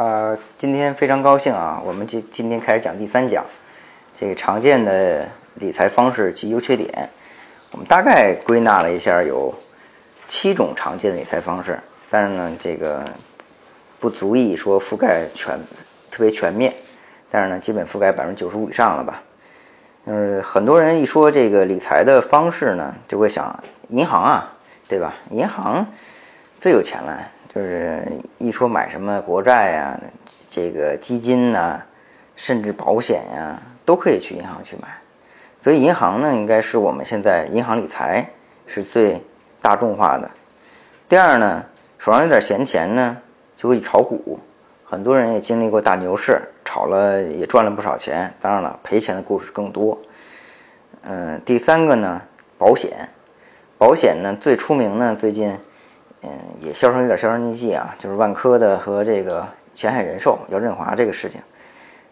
呃，今天非常高兴啊，我们今今天开始讲第三讲，这个常见的理财方式及优缺点。我们大概归纳了一下，有七种常见的理财方式，但是呢，这个不足以说覆盖全特别全面，但是呢，基本覆盖百分之九十五以上了吧。嗯，很多人一说这个理财的方式呢，就会想银行啊，对吧？银行最有钱了。就是一说买什么国债呀，这个基金呐，甚至保险呀，都可以去银行去买。所以银行呢，应该是我们现在银行理财是最大众化的。第二呢，手上有点闲钱呢，就会炒股。很多人也经历过大牛市，炒了也赚了不少钱。当然了，赔钱的故事更多。嗯，第三个呢，保险。保险呢，最出名呢，最近。嗯，也销声有点销声匿迹啊，就是万科的和这个前海人寿姚振华这个事情，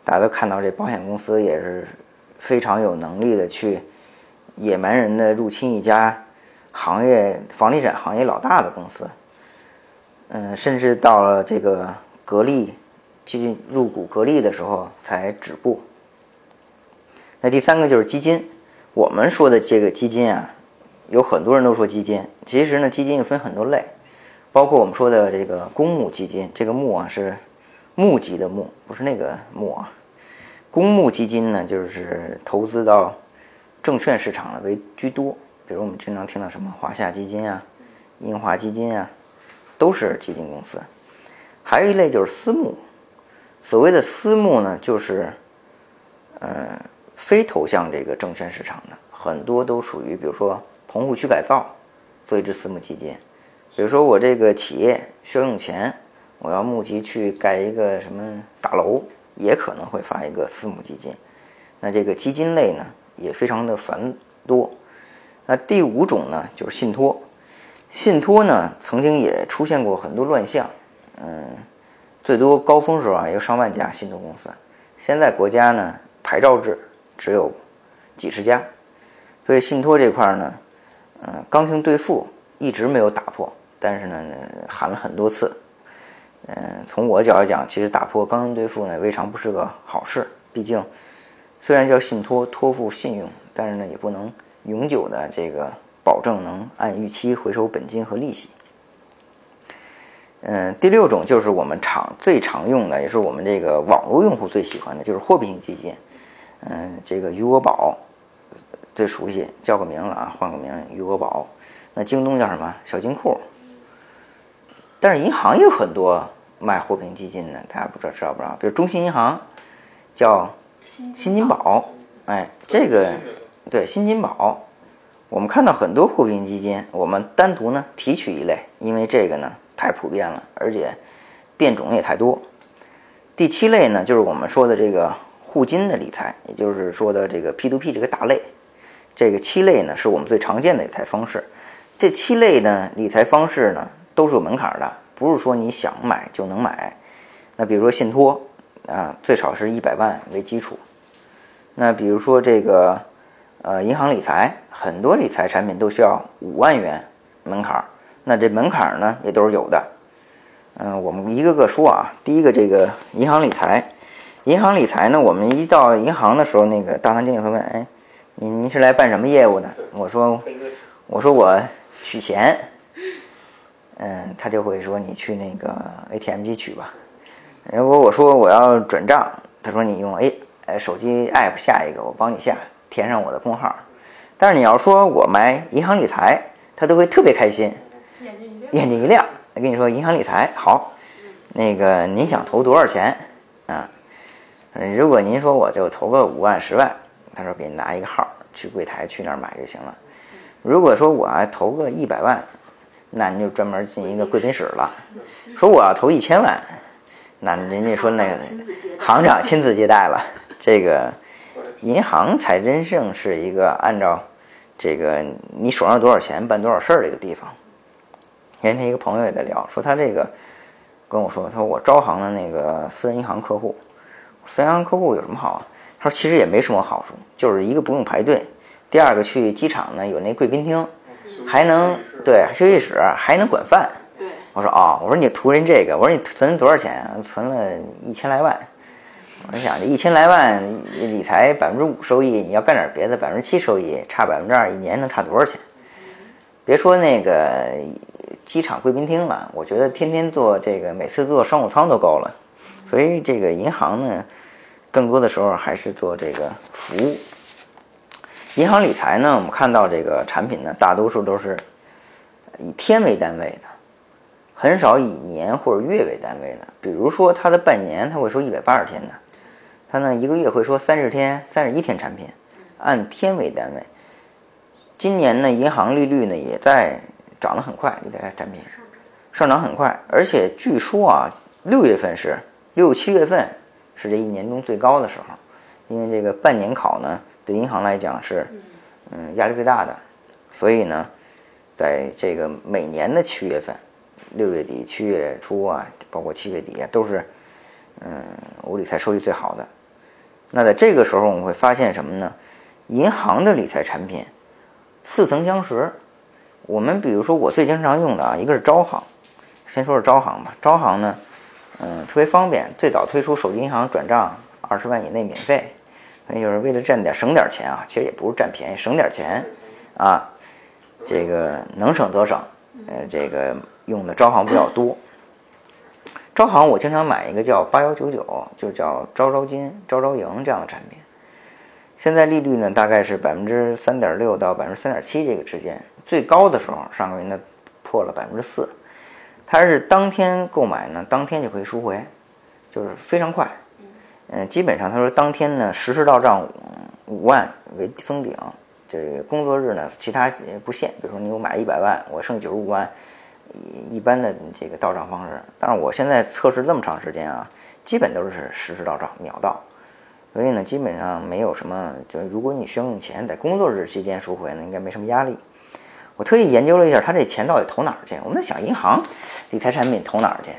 大家都看到这保险公司也是非常有能力的去野蛮人的入侵一家行业房地产行业老大的公司，嗯，甚至到了这个格力进入股格力的时候才止步。那第三个就是基金，我们说的这个基金啊，有很多人都说基金，其实呢，基金又分很多类。包括我们说的这个公募基金，这个募啊是募集的募，不是那个募啊。公募基金呢，就是投资到证券市场的为居多，比如我们经常听到什么华夏基金啊、英华基金啊，都是基金公司。还有一类就是私募，所谓的私募呢，就是呃非投向这个证券市场的，很多都属于比如说棚户区改造做一支私募基金。比如说我这个企业需要用钱，我要募集去盖一个什么大楼，也可能会发一个私募基金。那这个基金类呢，也非常的繁多。那第五种呢，就是信托。信托呢，曾经也出现过很多乱象。嗯，最多高峰时候啊，有上万家信托公司。现在国家呢，牌照制只有几十家，所以信托这块呢，嗯，刚性兑付一直没有打破。但是呢，喊了很多次，嗯，从我角度讲，其实打破刚兑付呢，未尝不是个好事。毕竟，虽然叫信托，托付信用，但是呢，也不能永久的这个保证能按预期回收本金和利息。嗯，第六种就是我们常最常用的，也是我们这个网络用户最喜欢的，就是货币型基金。嗯，这个余额宝最熟悉，叫个名了啊，换个名，余额宝。那京东叫什么？小金库。但是银行也有很多卖货币基金的，大家不知道知道不知道？比如中信银行叫新金宝，哎，这个对新金宝，我们看到很多货币基金，我们单独呢提取一类，因为这个呢太普遍了，而且变种也太多。第七类呢就是我们说的这个互金的理财，也就是说的这个 P to P 这个大类。这个七类呢是我们最常见的理财方式。这七类呢理财方式呢。都是有门槛的，不是说你想买就能买。那比如说信托啊，最少是一百万为基础。那比如说这个呃银行理财，很多理财产品都需要五万元门槛。那这门槛呢也都是有的。嗯，我们一个个说啊。第一个这个银行理财，银行理财呢，我们一到银行的时候，那个大堂经理会问：哎，您您是来办什么业务的？我说我说我取钱。嗯，他就会说你去那个 ATM 机取吧。如果我说我要转账，他说你用 A 呃手机 App 下一个，我帮你下，填上我的工号。但是你要说我买银行理财，他都会特别开心，眼睛一亮，眼睛一亮。跟你说银行理财好，那个您想投多少钱啊？如果您说我就投个五万十万，他说给你拿一个号，去柜台去那儿买就行了。如果说我投个一百万。那你就专门进一个贵宾室了，说我要投一千万，那人家说那个行长亲自接待了。这个银行才真正是一个按照这个你手上多少钱办多少事儿的一个地方。前天一个朋友也在聊，说他这个跟我说，他说我招行的那个私人银行客户，私人银行客户有什么好啊？他说其实也没什么好处，就是一个不用排队，第二个去机场呢有那贵宾厅。还能对休息室还能管饭，对我说哦，我说你图人这个，我说你存多少钱啊？存了一千来万。我想这一千来万理财百分之五收益，你要干点别的百分之七收益，差百分之二，一年能差多少钱？别说那个机场贵宾厅了，我觉得天天坐这个，每次坐商务舱都够了。所以这个银行呢，更多的时候还是做这个服务。银行理财呢，我们看到这个产品呢，大多数都是以天为单位的，很少以年或者月为单位的。比如说，它的半年它会说一百八十天的，它呢一个月会说三十天、三十一天产品，按天为单位。今年呢，银行利率呢也在涨得很快，这个产品上涨很快，而且据说啊，六月份是六七月份是这一年中最高的时候，因为这个半年考呢。对银行来讲是，嗯，压力最大的，所以呢，在这个每年的七月份、六月底、七月初啊，包括七月底啊，都是，嗯，我理财收益最好的。那在这个时候，我们会发现什么呢？银行的理财产品似曾相识。我们比如说，我最经常用的啊，一个是招行，先说说招行吧。招行呢，嗯，特别方便，最早推出手机银行转账二十万以内免费。那就是为了占点省点钱啊，其实也不是占便宜，省点钱啊，这个能省则省。呃，这个用的招行比较多。招行我经常买一个叫八幺九九，就叫招招金、招招赢这样的产品。现在利率呢大概是百分之三点六到百分之三点七这个之间，最高的时候上个月呢破了百分之四。它是当天购买呢，当天就可以赎回，就是非常快。嗯，基本上他说当天呢实时到账五万为封顶，这个工作日呢其他不限。比如说你有买一百万，我剩九十五万，一般的这个到账方式。但是我现在测试这么长时间啊，基本都是实时到账，秒到。所以呢，基本上没有什么，就如果你需要用钱在工作日期间赎回呢，应该没什么压力。我特意研究了一下，他这钱到底投哪儿去？我们在想，银行理财产品投哪儿去？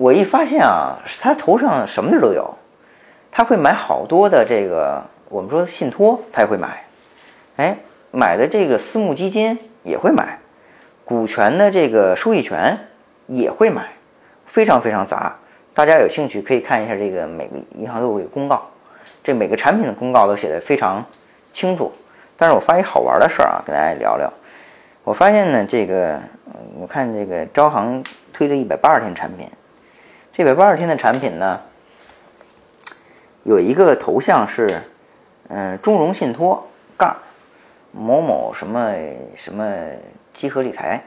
我一发现啊，他头上什么地都有，他会买好多的这个我们说信托，他也会买，哎，买的这个私募基金也会买，股权的这个收益权也会买，非常非常杂。大家有兴趣可以看一下这个每个银行都有公告，这每个产品的公告都写的非常清楚。但是我发现好玩的事儿啊，跟大家聊聊。我发现呢，这个我看这个招行推的一百八十天产品。这百八十天的产品呢，有一个头像是，嗯，中融信托杠某某什么什么集合理财，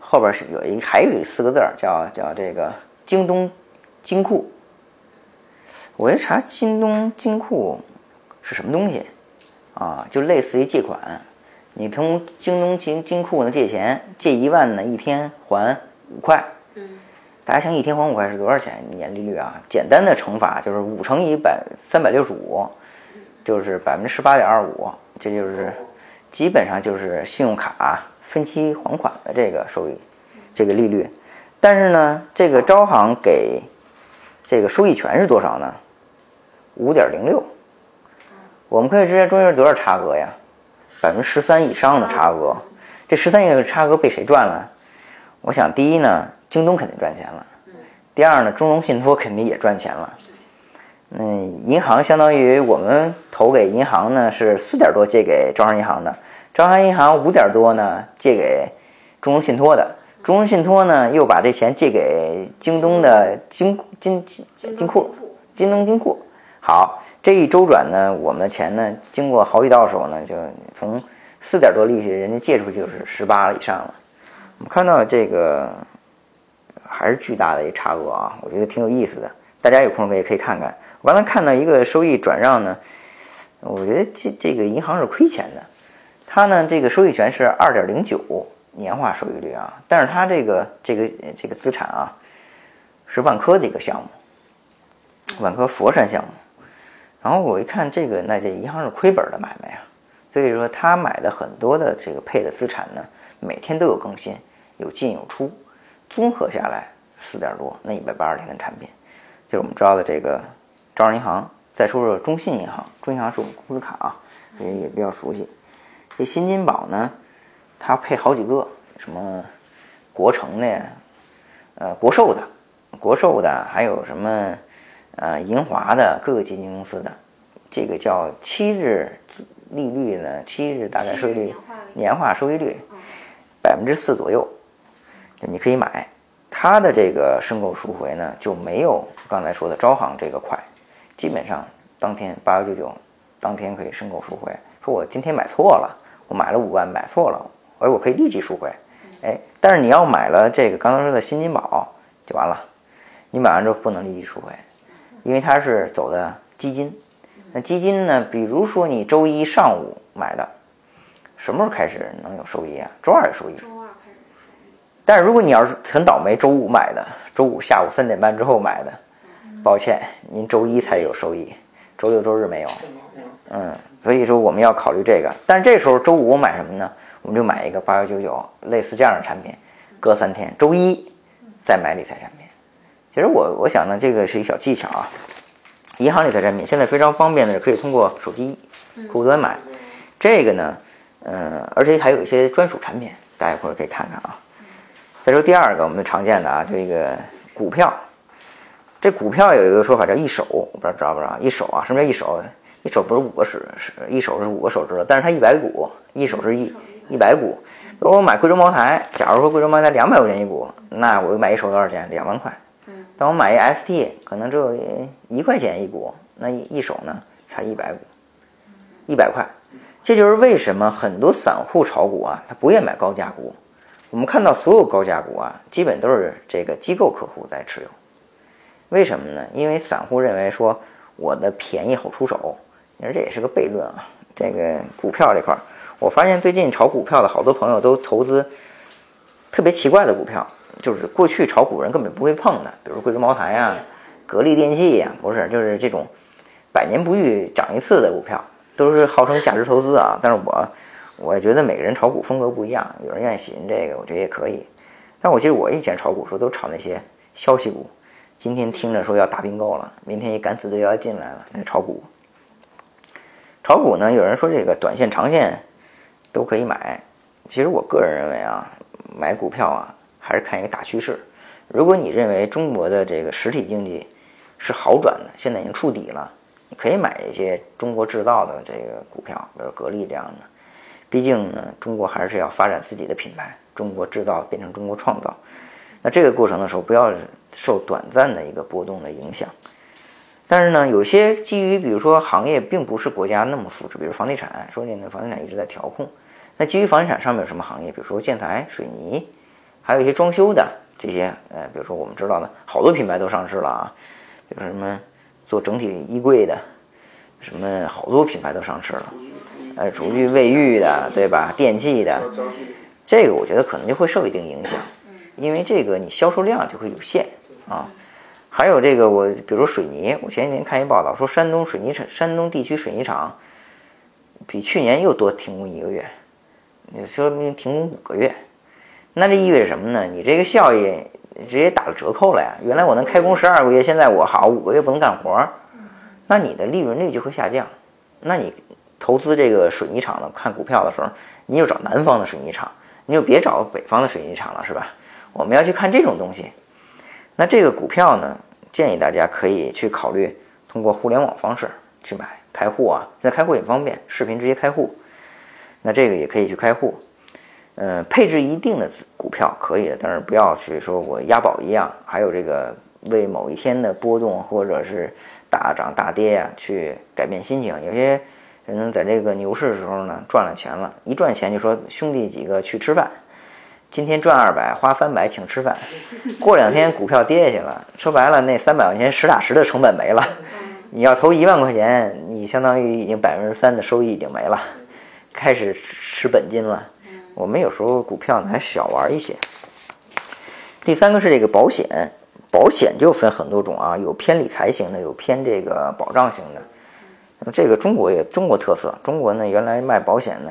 后边是有一还有一四个字儿叫叫这个京东金库。我一查京东金库是什么东西啊？就类似于借款，你从京东金金库呢借钱，借一万呢一天还五块。大家想一天还五块是多少钱？年利率啊，简单的乘法就是五乘以百三百六十五，就是百分之十八点二五，这就是基本上就是信用卡分期还款的这个收益，这个利率。但是呢，这个招行给这个收益权是多少呢？五点零六。我们可以知道中间多少差额呀？百分之十三以上的差额。这十三亿的差额被谁赚了？我想第一呢。京东肯定赚钱了，第二呢，中融信托肯定也赚钱了。嗯，银行相当于我们投给银行呢是四点多借给招商银行的，招商银行五点多呢借给中融信托的，中融信托呢又把这钱借给京东的金金金金库，京东金库。好，这一周转呢，我们的钱呢经过好几道手呢，就从四点多利息，人家借出去就是十八以上了。我们看到这个。还是巨大的一差额啊！我觉得挺有意思的，大家有空也可以看看。我刚才看到一个收益转让呢，我觉得这这个银行是亏钱的。它呢，这个收益权是二点零九年化收益率啊，但是它这个这个这个资产啊，是万科的一个项目，万科佛山项目。然后我一看这个，那这银行是亏本的买卖啊。所以说，他买的很多的这个配的资产呢，每天都有更新，有进有出。综合下来四点多，那一百八十天的产品，就是我们知道的这个招商银行。再说说中信银行，中信银行是我们公司卡啊，所以也比较熟悉。这新金宝呢，它配好几个，什么国城的，呃，国寿的，国寿的，还有什么呃银华的各个基金公司的，这个叫七日利率呢？七日大概收益率年化收益率百分之四左右，你可以买。它的这个申购赎回呢，就没有刚才说的招行这个快，基本上当天八幺九九，当天可以申购赎回。说我今天买错了，我买了五万买错了，哎，我可以立即赎回。哎，但是你要买了这个刚刚说的新金宝就完了，你买完之后不能立即赎回，因为它是走的基金。那基金呢，比如说你周一上午买的，什么时候开始能有收益啊？周二有收益。但是如果你要是很倒霉，周五买的，周五下午三点半之后买的，抱歉，您周一才有收益，周六周日没有。嗯，所以说我们要考虑这个。但是这时候周五买什么呢？我们就买一个八幺九九，类似这样的产品，隔三天，周一再买理财产品。其实我我想呢，这个是一小技巧啊。银行理财产品现在非常方便的，可以通过手机客户端买。这个呢，嗯，而且还有一些专属产品，大家一会儿可以看看啊。再说第二个，我们常见的啊，这个股票，这股票有一个说法叫一手，我不知道知道不知道？一手啊，什么叫一手？一手不是五个手，是一手是五个手指头，但是它一百股，一手是一一百股。如果我买贵州茅台，假如说贵州茅台两百块钱一股，那我买一手多少钱？两万块。但我买一 ST，可能只有一块钱一股，那一手呢才一百股，一百块。这就是为什么很多散户炒股啊，他不愿买高价股。我们看到所有高价股啊，基本都是这个机构客户在持有。为什么呢？因为散户认为说我的便宜好出手。你说这也是个悖论啊。这个股票这块儿，我发现最近炒股票的好多朋友都投资特别奇怪的股票，就是过去炒股人根本不会碰的，比如贵州茅台啊、格力电器呀，不是，就是这种百年不遇涨一次的股票，都是号称价值投资啊。但是我。我也觉得每个人炒股风格不一样，有人愿意喜欢这个，我觉得也可以。但我记得我以前炒股时候都炒那些消息股，今天听着说要大并购了，明天一敢死队要进来了，那炒股。炒股呢，有人说这个短线、长线都可以买。其实我个人认为啊，买股票啊还是看一个大趋势。如果你认为中国的这个实体经济是好转的，现在已经触底了，你可以买一些中国制造的这个股票，比如格力这样的。毕竟呢，中国还是要发展自己的品牌，中国制造变成中国创造。那这个过程的时候，不要受短暂的一个波动的影响。但是呢，有些基于比如说行业并不是国家那么扶持，比如房地产，说你的房地产一直在调控。那基于房地产上面有什么行业？比如说建材、水泥，还有一些装修的这些，呃，比如说我们知道的好多品牌都上市了啊，比如什么做整体衣柜的，什么好多品牌都上市了。呃，厨具、卫浴的，对吧？电器的，这个我觉得可能就会受一定影响，因为这个你销售量就会有限啊。还有这个，我比如说水泥，我前几天看一报道说，山东水泥厂、山东地区水泥厂比去年又多停工一个月，说明停工五个月，那这意味着什么呢？你这个效益直接打了折扣了呀。原来我能开工十二个月，现在我好五个月不能干活，那你的利润率就会下降，那你。投资这个水泥厂的看股票的时候，你就找南方的水泥厂，你就别找北方的水泥厂了，是吧？我们要去看这种东西。那这个股票呢，建议大家可以去考虑通过互联网方式去买开户啊，现在开户也方便，视频直接开户。那这个也可以去开户，嗯，配置一定的股票可以的，但是不要去说我押宝一样，还有这个为某一天的波动或者是大涨大跌呀去改变心情，有些。人在这个牛市的时候呢，赚了钱了，一赚钱就说兄弟几个去吃饭，今天赚二百，花三百请吃饭。过两天股票跌下去了，说白了那三百块钱实打实的成本没了。你要投一万块钱，你相当于已经百分之三的收益已经没了，开始吃本金了。我们有时候股票呢还小玩一些。第三个是这个保险，保险就分很多种啊，有偏理财型的，有偏这个保障型的。那么这个中国也中国特色，中国呢原来卖保险呢，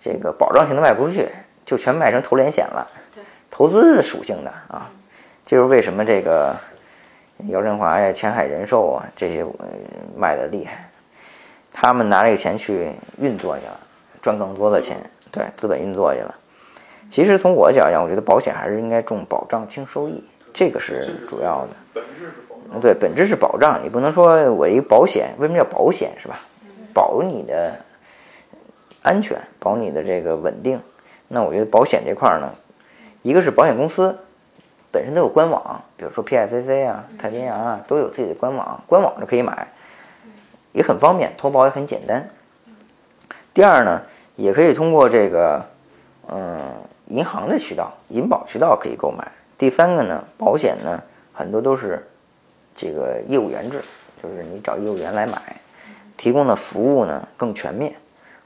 这个保障型的卖不出去，就全卖成投连险了，投资属性的啊，就是为什么这个姚振华呀、前海人寿啊这些卖的厉害，他们拿这个钱去运作去了，赚更多的钱，对，资本运作去了。其实从我角度讲，我觉得保险还是应该重保障轻收益，这个是主要的。对，本质是保障，你不能说我一个保险，为什么叫保险是吧？保你的安全，保你的这个稳定。那我觉得保险这块呢，一个是保险公司本身都有官网，比如说 PICC 啊、太平洋啊，都有自己的官网，官网就可以买，也很方便，投保也很简单。第二呢，也可以通过这个，嗯，银行的渠道、银保渠道可以购买。第三个呢，保险呢很多都是这个业务员制，就是你找业务员来买，提供的服务呢更全面，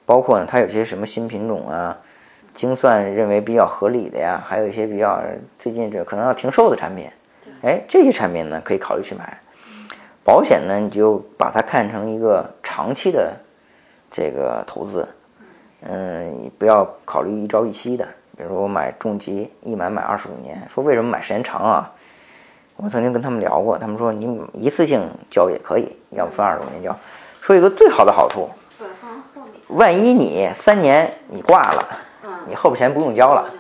包括呢它有些什么新品种啊。精算认为比较合理的呀，还有一些比较最近这可能要停售的产品，哎，这些产品呢可以考虑去买。保险呢，你就把它看成一个长期的这个投资，嗯，不要考虑一朝一夕的。比如说我买重疾，一买买二十五年，说为什么买时间长啊？我曾经跟他们聊过，他们说你一次性交也可以，要不分二十五年交。说一个最好的好处，万一你三年你挂了。你后边钱不用交了，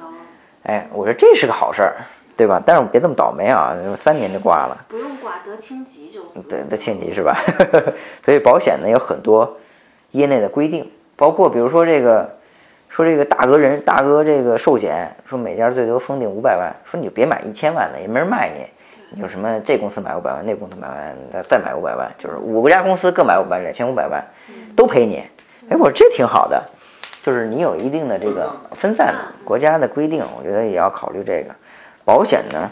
哎，我说这是个好事儿，对吧？但是别这么倒霉啊，三年就挂了。不用挂得轻疾就。对，得轻疾是吧？所以保险呢有很多业内的规定，包括比如说这个，说这个大哥人大哥这个寿险，说每家最多封顶五百万，说你就别买一千万的，也没人卖你。你说什么这公司买五百万，那公司买万，再买五百万，就是五个家公司各买五百万，两千五百万，都赔你。哎，我说这挺好的。就是你有一定的这个分散的国家的规定，我觉得也要考虑这个。保险呢，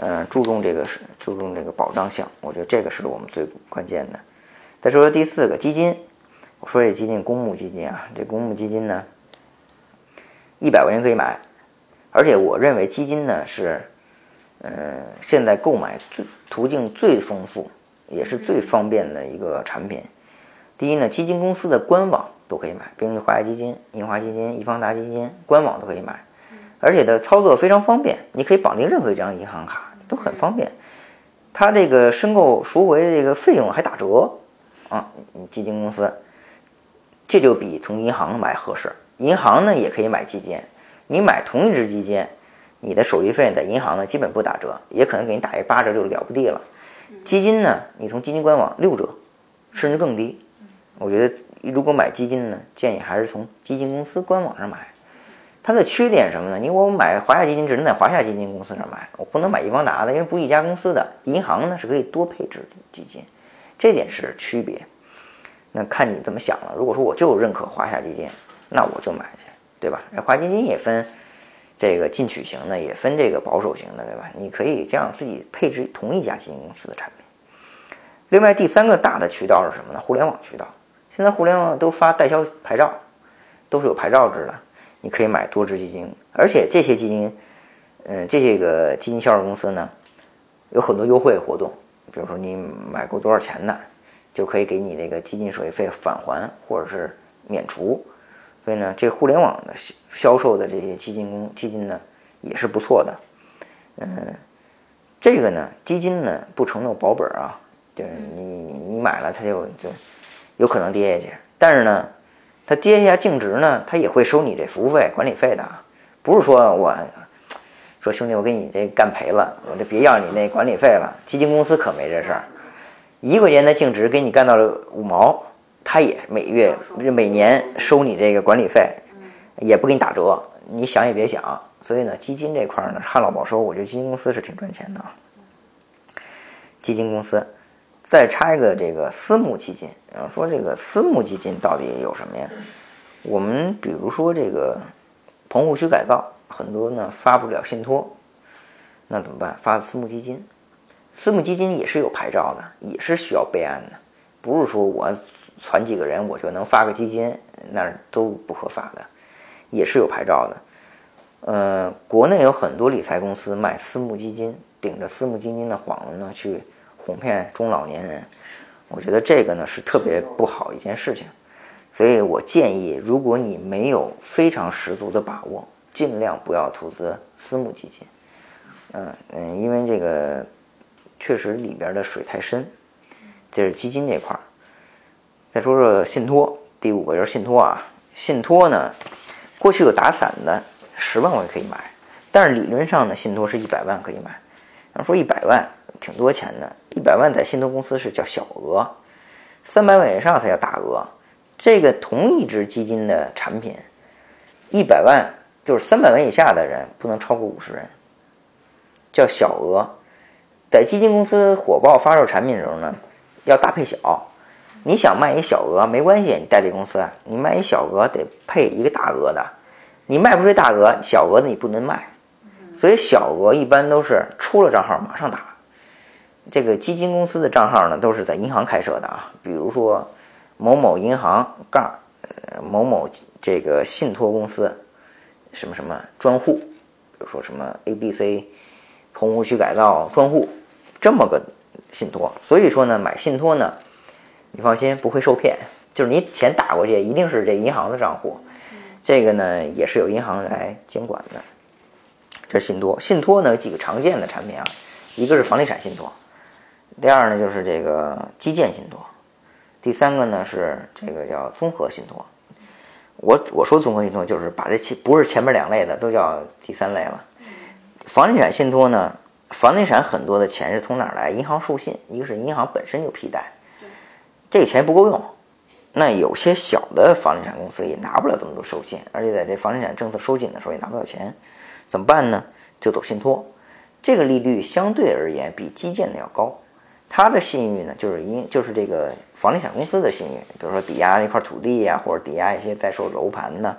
嗯，注重这个是注重这个保障性，我觉得这个是我们最关键的。再说说第四个基金，我说这基金公募基金啊，这公募基金呢，一百块钱可以买，而且我认为基金呢是，嗯，现在购买最途径最丰富，也是最方便的一个产品。第一呢，基金公司的官网。都可以买，比如华夏基金、银华基金、易方达基金官网都可以买，而且的操作非常方便，你可以绑定任何一张银行卡，都很方便。它这个申购赎回的这个费用还打折啊！基金公司这就比从银行买合适。银行呢也可以买基金，你买同一只基金，你的手续费在银行呢基本不打折，也可能给你打一八折就了不地了。基金呢，你从基金官网六折，甚至更低。我觉得。如果买基金呢，建议还是从基金公司官网上买。它的缺点什么呢？你我买华夏基金只能在华夏基金公司上买，我不能买易方达的，因为不一家公司的。银行呢是可以多配置基金，这点是区别。那看你怎么想了。如果说我就认可华夏基金，那我就买去，对吧？华基金也分这个进取型的，也分这个保守型的，对吧？你可以这样自己配置同一家基金公司的产品。另外第三个大的渠道是什么呢？互联网渠道。现在互联网都发代销牌照，都是有牌照制的，你可以买多只基金，而且这些基金，嗯，这些个基金销售公司呢，有很多优惠活动，比如说你买够多少钱的，就可以给你这个基金手续费返还或者是免除，所以呢，这互联网的销售的这些基金公基金呢也是不错的，嗯，这个呢基金呢不承诺保本啊，就是你你买了它就就。有可能跌下去，但是呢，它跌下净值呢，它也会收你这服务费、管理费的啊，不是说我说兄弟，我给你这干赔了，我就别要你那管理费了。基金公司可没这事儿，一块钱的净值给你干到了五毛，他也每月、每年收你这个管理费，也不给你打折，你想也别想。所以呢，基金这块呢，旱涝保收，我觉得基金公司是挺赚钱的啊。基金公司。再插一个这个私募基金，说这个私募基金到底有什么呀？我们比如说这个棚户区改造，很多呢发不了信托，那怎么办？发私募基金，私募基金也是有牌照的，也是需要备案的，不是说我攒几个人我就能发个基金，那都不合法的，也是有牌照的。呃，国内有很多理财公司卖私募基金，顶着私募基金的幌子呢去。哄骗中老年人，我觉得这个呢是特别不好一件事情，所以我建议，如果你没有非常十足的把握，尽量不要投资私募基金。嗯嗯，因为这个确实里边的水太深，这是基金这块儿。再说说信托，第五个就是信托啊，信托呢，过去有打散的十万我也可以买，但是理论上呢，信托是一百万可以买。要说一百万挺多钱的，一百万在信托公司是叫小额，三百万以上才叫大额。这个同一只基金的产品，一百万就是三百万以下的人不能超过五十人，叫小额。在基金公司火爆发售产品的时候呢，要大配小。你想卖一小额没关系，你代理公司，你卖一小额得配一个大额的，你卖不出大额，小额的你不能卖。所以小额一般都是出了账号马上打。这个基金公司的账号呢，都是在银行开设的啊，比如说某某银行杠某某这个信托公司什么什么专户，比如说什么 A B C 棚户区改造专户这么个信托。所以说呢，买信托呢。你放心，不会受骗，就是你钱打过去，一定是这银行的账户，这个呢也是由银行来监管的。这是信托，信托呢有几个常见的产品啊，一个是房地产信托，第二呢就是这个基建信托，第三个呢是这个叫综合信托。我我说综合信托就是把这前不是前面两类的都叫第三类了。房地产信托呢，房地产很多的钱是从哪儿来？银行授信，一个是银行本身就批贷。这个钱不够用，那有些小的房地产公司也拿不了这么多授信，而且在这房地产政策收紧的时候也拿不到钱，怎么办呢？就走信托，这个利率相对而言比基建的要高，它的信誉呢就是因就是这个房地产公司的信誉，比如说抵押一块土地呀，或者抵押一些在售楼盘呢。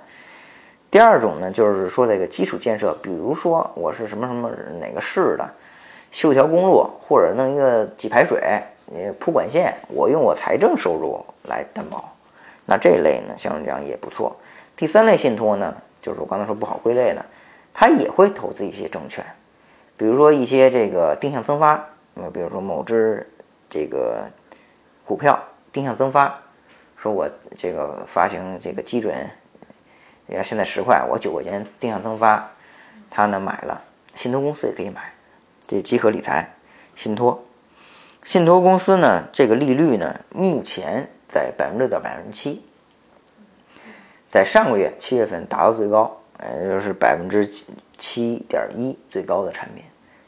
第二种呢就是说这个基础建设，比如说我是什么什么哪个市的，修一条公路或者弄一个几排水。你铺管线，我用我财政收入来担保，那这一类呢，相对来讲也不错。第三类信托呢，就是我刚才说不好归类的，它也会投资一些证券，比如说一些这个定向增发，那比如说某只这个股票定向增发，说我这个发行这个基准，你看现在十块，我九块钱定向增发，他呢买了，信托公司也可以买，这集合理财信托。信托公司呢，这个利率呢，目前在百分之六到百分之七，在上个月七月份达到最高，呃，就是百分之七点一最高的产品，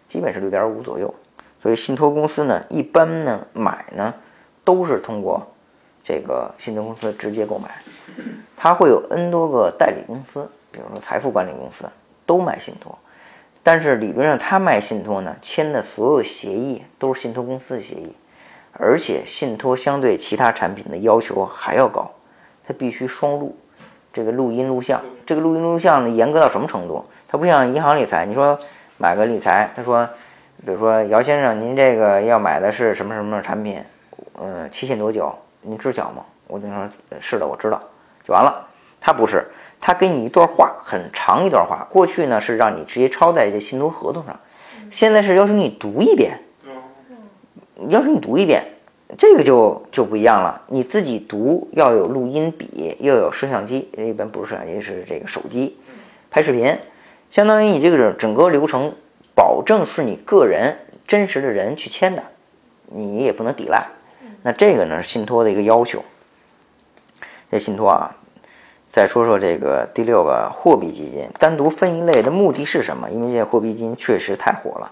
基本是六点五左右。所以信托公司呢，一般呢买呢都是通过这个信托公司直接购买，它会有 N 多个代理公司，比如说财富管理公司都卖信托。但是理论上，他卖信托呢，签的所有协议都是信托公司的协议，而且信托相对其他产品的要求还要高，它必须双录，这个录音录像，这个录音录像呢严格到什么程度？它不像银行理财，你说买个理财，他说，比如说姚先生，您这个要买的是什么什么产品，嗯，期限多久？您知晓吗？我就说，是的，我知道，就完了。他不是。他给你一段话，很长一段话。过去呢是让你直接抄在这信托合同上，现在是要求你读一遍，要求你读一遍，这个就就不一样了。你自己读要有录音笔，又有摄像机，一般不是摄像机，是这个手机拍视频，相当于你这个整个流程，保证是你个人真实的人去签的，你也不能抵赖。那这个呢，信托的一个要求。这信托啊。再说说这个第六个货币基金，单独分一类的目的是什么？因为这货币基金确实太火了。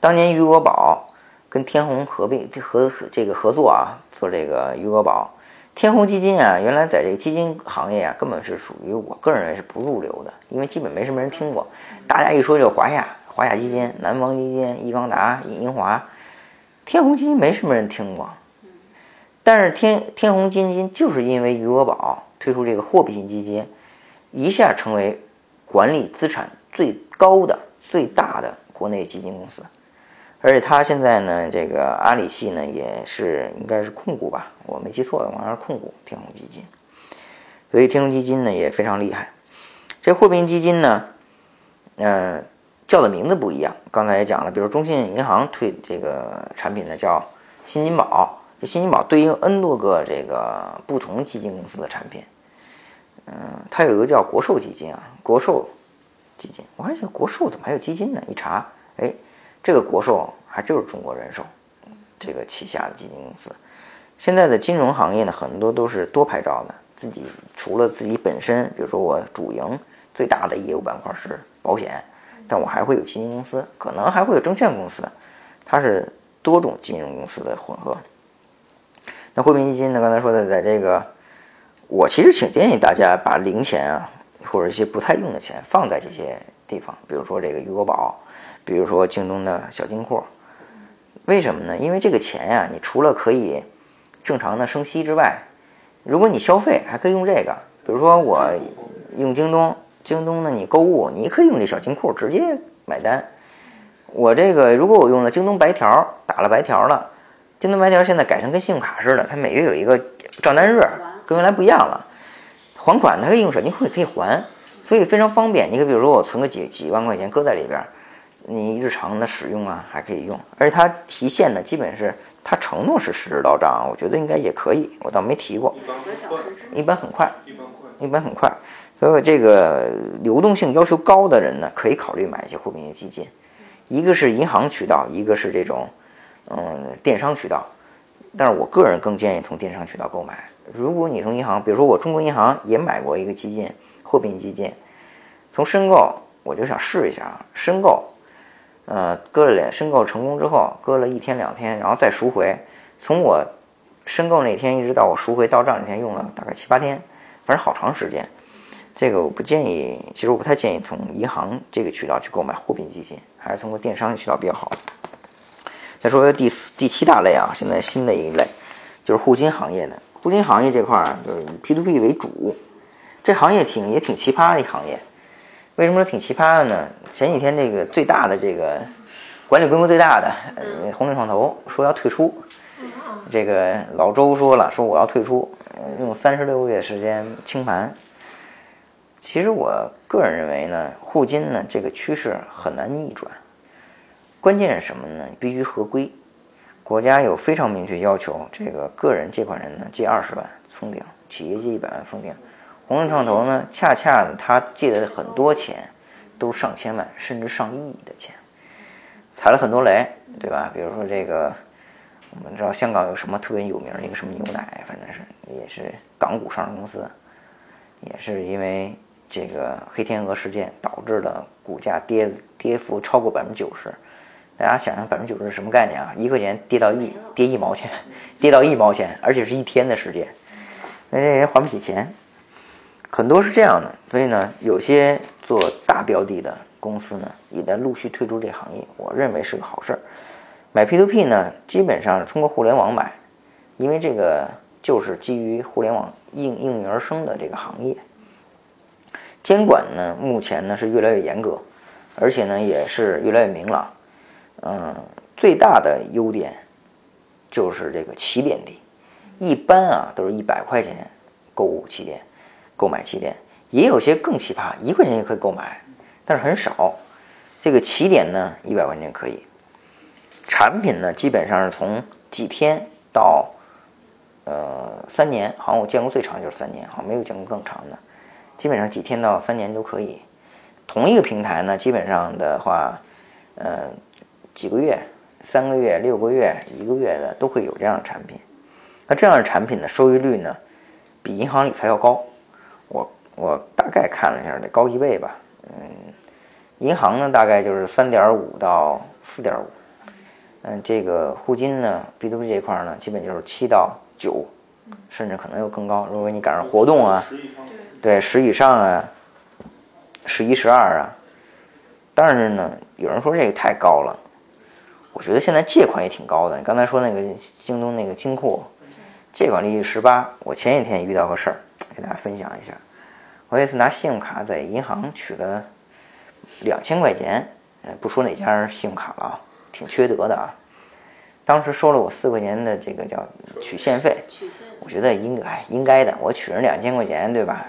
当年余额宝跟天弘合并合这个合作啊，做这个余额宝。天弘基金啊，原来在这个基金行业啊，根本是属于我个人认为是不入流的，因为基本没什么人听过。大家一说就华夏、华夏基金、南方基金、易方达、银华，天弘基金没什么人听过。但是天天弘基金就是因为余额宝。推出这个货币型基金，一下成为管理资产最高的、最大的国内基金公司，而且它现在呢，这个阿里系呢也是应该是控股吧，我没记错的话是控股天弘基金，所以天弘基金呢也非常厉害。这货币型基金呢，嗯，叫的名字不一样，刚才也讲了，比如中信银行推这个产品呢叫新金宝，这新金宝对应 N 多个这个不同基金公司的产品。嗯，它有一个叫国寿基金啊，国寿基金，我还想国寿怎么还有基金呢？一查，哎，这个国寿还就是中国人寿这个旗下的基金公司。现在的金融行业呢，很多都是多牌照的，自己除了自己本身，比如说我主营最大的业务板块是保险，但我还会有基金公司，可能还会有证券公司，它是多种金融公司的混合。那货币基金呢？刚才说的，在这个，我其实挺建议大家把零钱啊，或者一些不太用的钱放在这些地方，比如说这个余额宝，比如说京东的小金库。为什么呢？因为这个钱呀，你除了可以正常的生息之外，如果你消费还可以用这个。比如说我用京东，京东呢你购物，你可以用这小金库直接买单。我这个如果我用了京东白条，打了白条了。京东白条现在改成跟信用卡似的，它每月有一个账单日，跟原来不一样了。还款它可以用手机会可以还，所以非常方便。你可比如说我存个几几万块钱搁在里边，你日常的使用啊还可以用。而且它提现呢，基本是它承诺是实时到账，我觉得应该也可以，我倒没提过。一般很快，一般快，一般很快。所以这个流动性要求高的人呢，可以考虑买一些货币基金，一个是银行渠道，一个是这种。嗯，电商渠道，但是我个人更建议从电商渠道购买。如果你从银行，比如说我中国银行也买过一个基金，货币基金，从申购我就想试一下啊，申购，呃，搁了两申购成功之后，搁了一天两天，然后再赎回，从我申购那天一直到我赎回到账那天，用了大概七八天，反正好长时间。这个我不建议，其实我不太建议从银行这个渠道去购买货币基金，还是通过电商的渠道比较好。再说第四、第七大类啊，现在新的一类就是互金行业的。互金行业这块儿就是以 P to P 为主，这行业挺也挺奇葩的一行业。为什么说挺奇葩的呢？前几天这个最大的这个管理规模最大的呃红岭创投说要退出，这个老周说了，说我要退出，用三十六个月时间清盘。其实我个人认为呢，互金呢这个趋势很难逆转。关键是什么呢？必须合规，国家有非常明确要求，这个个人借款人呢借二十万封顶，企业借一百万封顶。红润创投呢，恰恰他借的很多钱都上千万甚至上亿的钱，踩了很多雷，对吧？比如说这个，我们知道香港有什么特别有名的一个什么牛奶，反正是也是港股上市公司，也是因为这个黑天鹅事件导致的股价跌跌幅超过百分之九十。大家想想，百分之九十是什么概念啊？一块钱跌到一，跌一毛钱，跌到一毛钱，而且是一天的时间，那这人还不起钱，很多是这样的。所以呢，有些做大标的的公司呢，也在陆续退出这行业，我认为是个好事儿。买 P2P 呢，基本上是通过互联网买，因为这个就是基于互联网应应运而生的这个行业。监管呢，目前呢是越来越严格，而且呢也是越来越明朗。嗯，最大的优点就是这个起点低，一般啊都是一百块钱购物起点，购买起点也有些更奇葩，一块钱也可以购买，但是很少。这个起点呢，一百块钱可以。产品呢，基本上是从几天到呃三年，好像我见过最长就是三年，好像没有见过更长的。基本上几天到三年都可以。同一个平台呢，基本上的话，呃。几个月、三个月、六个月、一个月的都会有这样的产品。那这样的产品的收益率呢，比银行理财要高。我我大概看了一下，得高一倍吧。嗯，银行呢大概就是三点五到四点五。嗯，这个互金呢，B to B 这块呢，基本就是七到九，甚至可能又更高。如果你赶上活动啊，对，十以上啊，十一、十二啊。但是呢，有人说这个太高了。我觉得现在借款也挺高的。你刚才说那个京东那个金库，借款利率十八。我前几天遇到个事儿，给大家分享一下。我有一次拿信用卡在银行取了两千块钱，不说哪家信用卡了啊，挺缺德的啊。当时收了我四块钱的这个叫取现费，我觉得应该应该的。我取人两千块钱，对吧？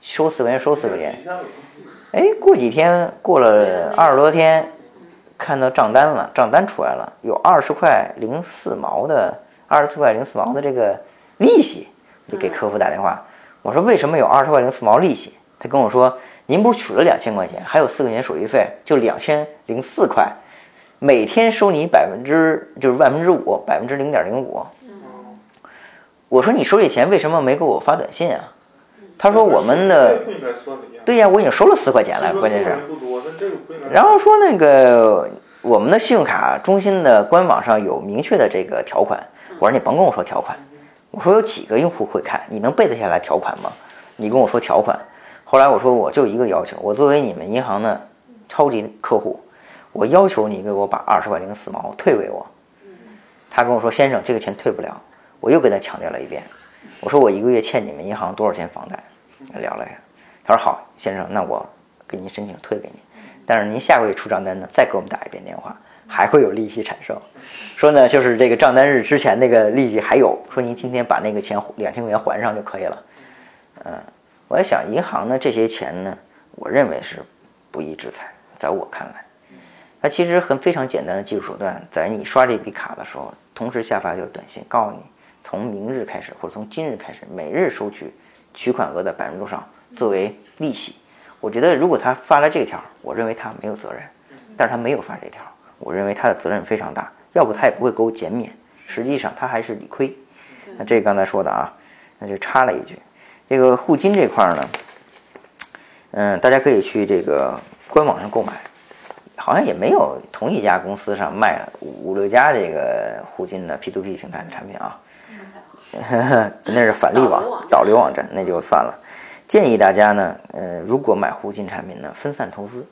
收四块钱收四块钱。哎，过几天过了二十多天。看到账单了，账单出来了，有二十块零四毛的，二十四块零四毛的这个利息，我就给客服打电话，我说为什么有二十块零四毛利息？他跟我说，您不是取了两千块钱，还有四块钱手续费，就两千零四块，每天收你百分之就是万分之五，百分之零点零五。我说你收这钱为什么没给我发短信啊？他说我们的。对呀，我已经收了四块钱了，关键是。然后说那个我们的信用卡中心的官网上有明确的这个条款，我说你甭跟我说条款，我说有几个用户会看，你能背得下来条款吗？你跟我说条款，后来我说我就一个要求，我作为你们银行的超级客户，我要求你给我把二十块零四毛退给我。他跟我说先生这个钱退不了，我又给他强调了一遍，我说我一个月欠你们银行多少钱房贷？聊了聊，他说好，先生，那我给您申请退给您，但是您下个月出账单呢，再给我们打一遍电话，还会有利息产生。说呢，就是这个账单日之前那个利息还有，说您今天把那个钱两千块钱还上就可以了。嗯，我在想，银行呢这些钱呢，我认为是不义之财，在我看来，它其实很非常简单的技术手段，在你刷这笔卡的时候，同时下发一条短信，告诉你从明日开始或者从今日开始，每日收取取款额的百分之多少作为利息。我觉得如果他发了这条，我认为他没有责任，但是他没有发这条，我认为他的责任非常大，要不他也不会给我减免，实际上他还是理亏。那这刚才说的啊，那就插了一句。这个互金这块呢，嗯，大家可以去这个官网上购买，好像也没有同一家公司上卖五六家这个互金的 P to P 平台的产品啊。那是返利网导流网站，那就算了。建议大家呢，呃，如果买互金产品呢，分散投资，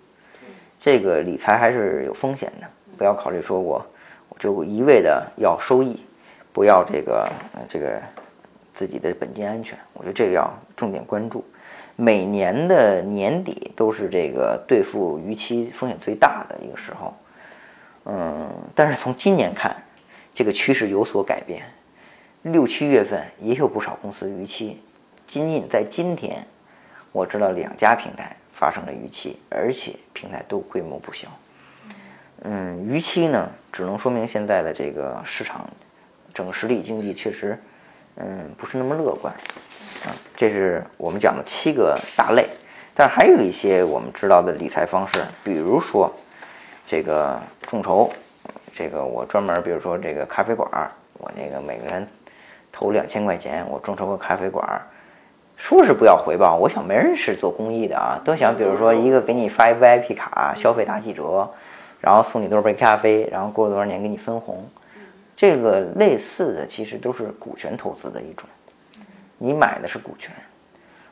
这个理财还是有风险的，不要考虑说我我就一味的要收益，不要这个呃这个。自己的本金安全，我觉得这个要重点关注。每年的年底都是这个兑付逾期风险最大的一个时候，嗯，但是从今年看，这个趋势有所改变。六七月份也有不少公司逾期，仅仅在今天，我知道两家平台发生了逾期，而且平台都规模不小。嗯，逾期呢，只能说明现在的这个市场整个实体经济确实。嗯，不是那么乐观，啊，这是我们讲的七个大类，但还有一些我们知道的理财方式，比如说这个众筹，这个我专门，比如说这个咖啡馆，我那个每个人投两千块钱，我众筹个咖啡馆，说是不要回报，我想没人是做公益的啊，都想比如说一个给你发一 VIP 卡，消费打几折，然后送你多少杯咖啡，然后过了多少年给你分红。这个类似的其实都是股权投资的一种，你买的是股权。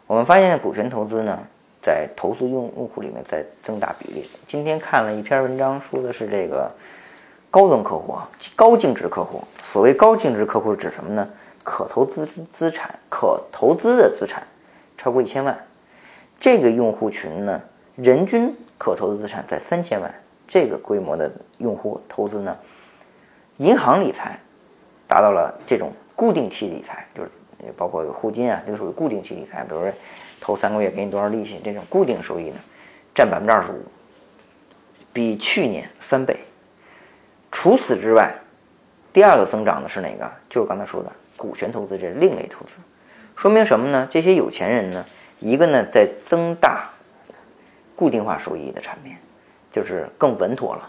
我们发现股权投资呢，在投诉用用户里面在增大比例。今天看了一篇文章，说的是这个高端客户啊，高净值客户。所谓高净值客户是指什么呢？可投资资产，可投资的资产超过一千万。这个用户群呢，人均可投资资产在三千万。这个规模的用户投资呢？银行理财达到了这种固定期理财，就是包括有互金啊，这个属于固定期理财。比如说投三个月给你多少利息，这种固定收益呢，占百分之二十五，比去年翻倍。除此之外，第二个增长的是哪个？就是刚才说的股权投资，这是另类投资。说明什么呢？这些有钱人呢，一个呢在增大固定化收益的产品，就是更稳妥了，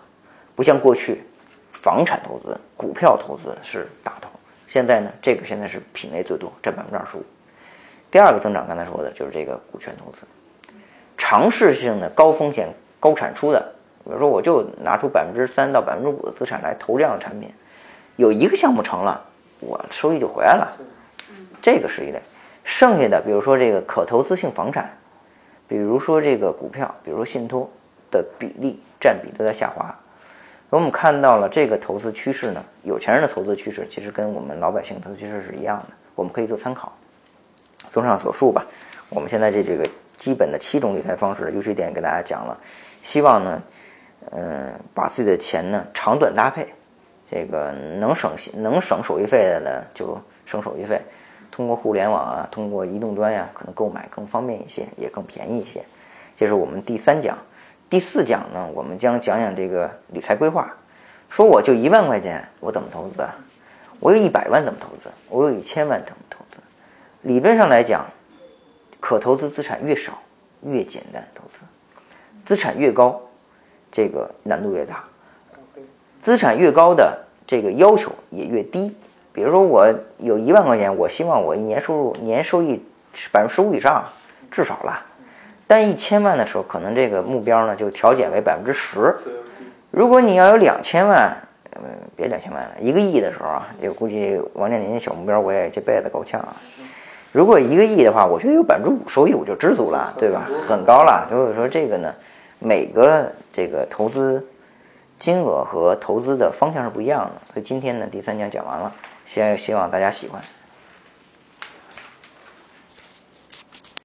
不像过去。房产投资、股票投资是大头，现在呢，这个现在是品类最多，占百分之二十五。第二个增长，刚才说的就是这个股权投资，尝试性的高风险高产出的，比如说我就拿出百分之三到百分之五的资产来投这样的产品，有一个项目成了，我收益就回来了，这个是一类。剩下的，比如说这个可投资性房产，比如说这个股票，比如说信托的比例占比都在下滑。我们看到了这个投资趋势呢，有钱人的投资趋势其实跟我们老百姓投资趋势是一样的，我们可以做参考。综上所述吧，我们现在这这个基本的七种理财方式的优缺点给大家讲了，希望呢，嗯，把自己的钱呢长短搭配，这个能省能省手续费的呢就省手续费，通过互联网啊，通过移动端呀，可能购买更方便一些，也更便宜一些。这是我们第三讲。第四讲呢，我们将讲讲这个理财规划。说我就一万块钱，我怎么投资啊？我有一百万怎么投资？我有一千万怎么投资？理论上来讲，可投资资产越少越简单投资，资产越高，这个难度越大。资产越高的这个要求也越低。比如说我有一万块钱，我希望我一年收入年收益百分之十五以上。至少啦。但一千万的时候，可能这个目标呢就调减为百分之十。如果你要有两千万，嗯，别两千万了，一个亿的时候啊，这个估计王健林小目标我也这辈子够呛啊。如果一个亿的话，我觉得有百分之五收益我就知足了，对吧？很高了。所以说这个呢，每个这个投资金额和投资的方向是不一样的。所以今天呢，第三讲讲完了，希希望大家喜欢。